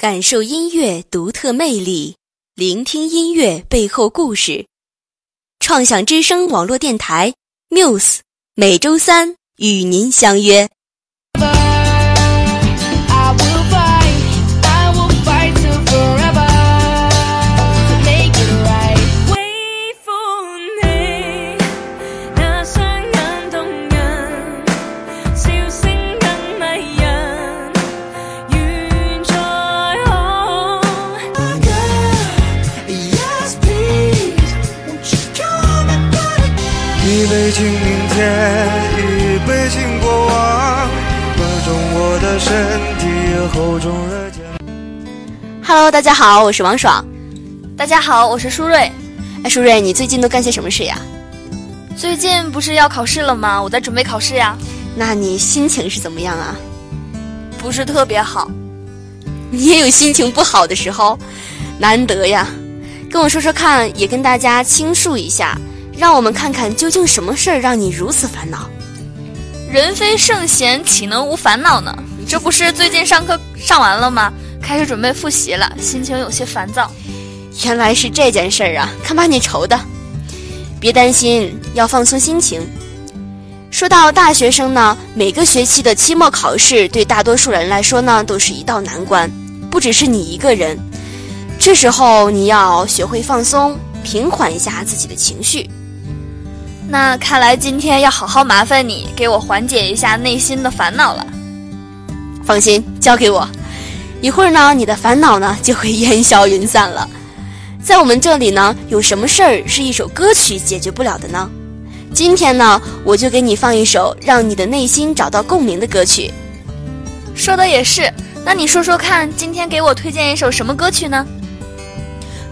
感受音乐独特魅力，聆听音乐背后故事。创想之声网络电台 Muse 每周三与您相约。天，一杯敬过往，温中我的身体，厚重热肩。Hello，大家好，我是王爽。大家好，我是舒瑞。哎，舒瑞，你最近都干些什么事呀？最近不是要考试了吗？我在准备考试呀。那你心情是怎么样啊？不是特别好。你也有心情不好的时候，难得呀。跟我说说看，也跟大家倾诉一下。让我们看看究竟什么事儿让你如此烦恼？人非圣贤，岂能无烦恼呢？这不是最近上课上完了吗？开始准备复习了，心情有些烦躁。原来是这件事儿啊，看把你愁的。别担心，要放松心情。说到大学生呢，每个学期的期末考试对大多数人来说呢，都是一道难关，不只是你一个人。这时候你要学会放松，平缓一下自己的情绪。那看来今天要好好麻烦你，给我缓解一下内心的烦恼了。放心，交给我，一会儿呢，你的烦恼呢就会烟消云散了。在我们这里呢，有什么事儿是一首歌曲解决不了的呢？今天呢，我就给你放一首让你的内心找到共鸣的歌曲。说的也是，那你说说看，今天给我推荐一首什么歌曲呢？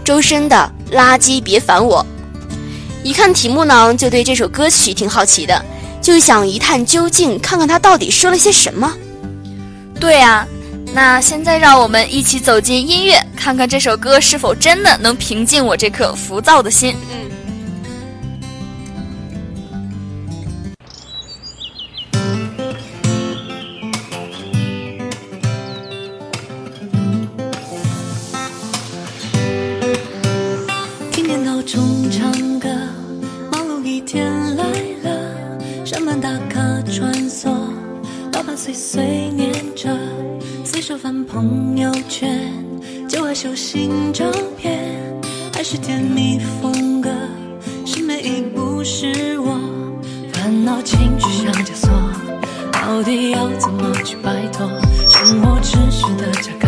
周深的《垃圾别烦我》。一看题目呢，就对这首歌曲挺好奇的，就想一探究竟，看看他到底说了些什么。对呀，那现在让我们一起走进音乐，看看这首歌是否真的能平静我这颗浮躁的心。嗯。来了，上班打卡穿梭，老板碎碎念着，随手翻朋友圈，旧爱修新照片，还是甜蜜风格，是美亦不是我，烦恼情绪像枷锁，到底要怎么去摆脱？生活秩序的价格，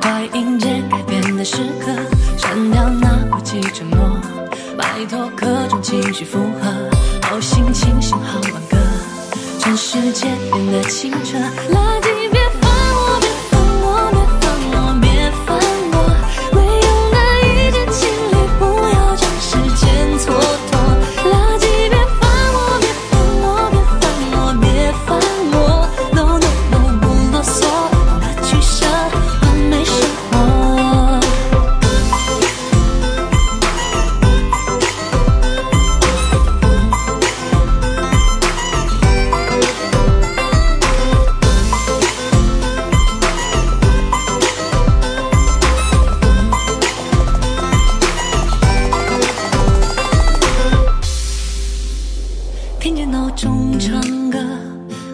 快迎接改变的时刻，删掉那过期承诺，摆脱各种情绪负荷，好心情信号挽歌。全世界变得清澈，中唱歌，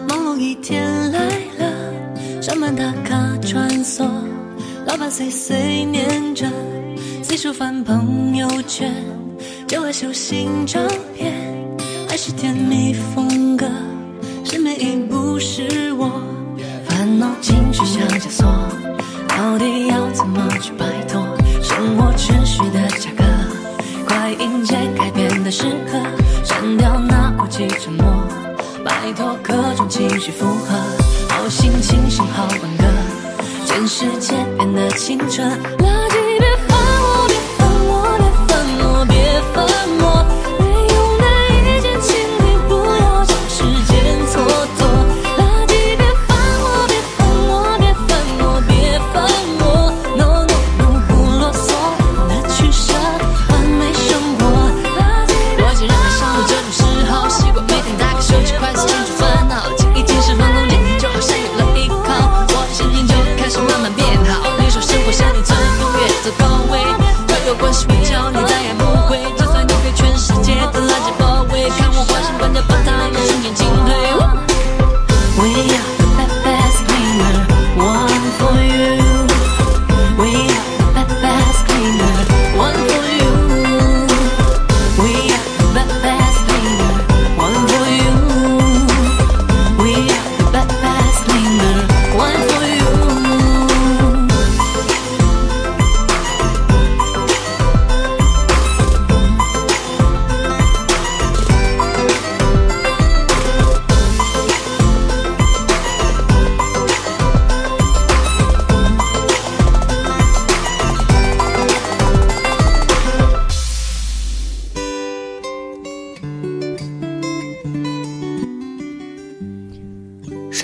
忙碌一天来了，上班打卡穿梭，老板。岁岁念着，四处翻朋友圈，旧爱修新照片，还是甜蜜风格，是美亦不是我，烦恼情绪像枷锁，到底要怎么去摆脱？生活秩序的价格，快迎接改变的时刻，删掉那过期承诺，摆脱各种情绪负荷，好心情信号分割。全世界变得清澈。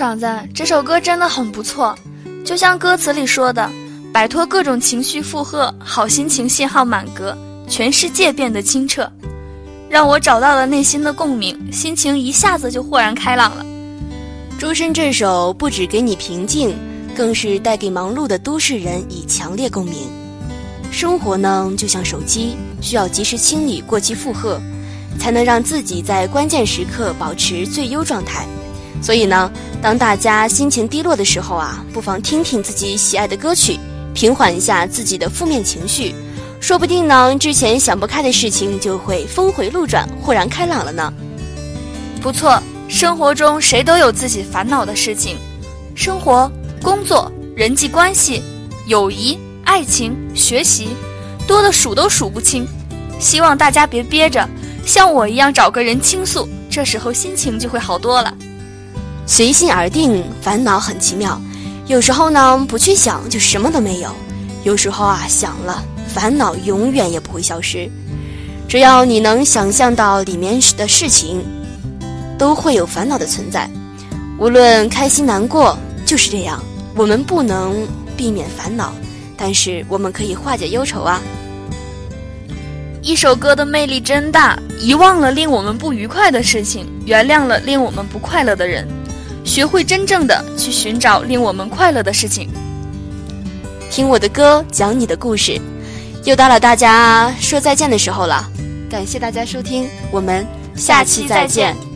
爽子，这首歌真的很不错，就像歌词里说的，摆脱各种情绪负荷，好心情信号满格，全世界变得清澈，让我找到了内心的共鸣，心情一下子就豁然开朗了。周深这首不止给你平静，更是带给忙碌的都市人以强烈共鸣。生活呢，就像手机，需要及时清理过期负荷，才能让自己在关键时刻保持最优状态。所以呢，当大家心情低落的时候啊，不妨听听自己喜爱的歌曲，平缓一下自己的负面情绪，说不定呢，之前想不开的事情就会峰回路转，豁然开朗了呢。不错，生活中谁都有自己烦恼的事情，生活、工作、人际关系、友谊。爱情、学习，多的数都数不清。希望大家别憋着，像我一样找个人倾诉，这时候心情就会好多了。随心而定，烦恼很奇妙。有时候呢，不去想就什么都没有；有时候啊，想了，烦恼永远也不会消失。只要你能想象到里面的事情，都会有烦恼的存在。无论开心难过，就是这样。我们不能避免烦恼。但是我们可以化解忧愁啊！一首歌的魅力真大，遗忘了令我们不愉快的事情，原谅了令我们不快乐的人，学会真正的去寻找令我们快乐的事情。听我的歌，讲你的故事，又到了大家说再见的时候了。感谢大家收听，我们下期再见。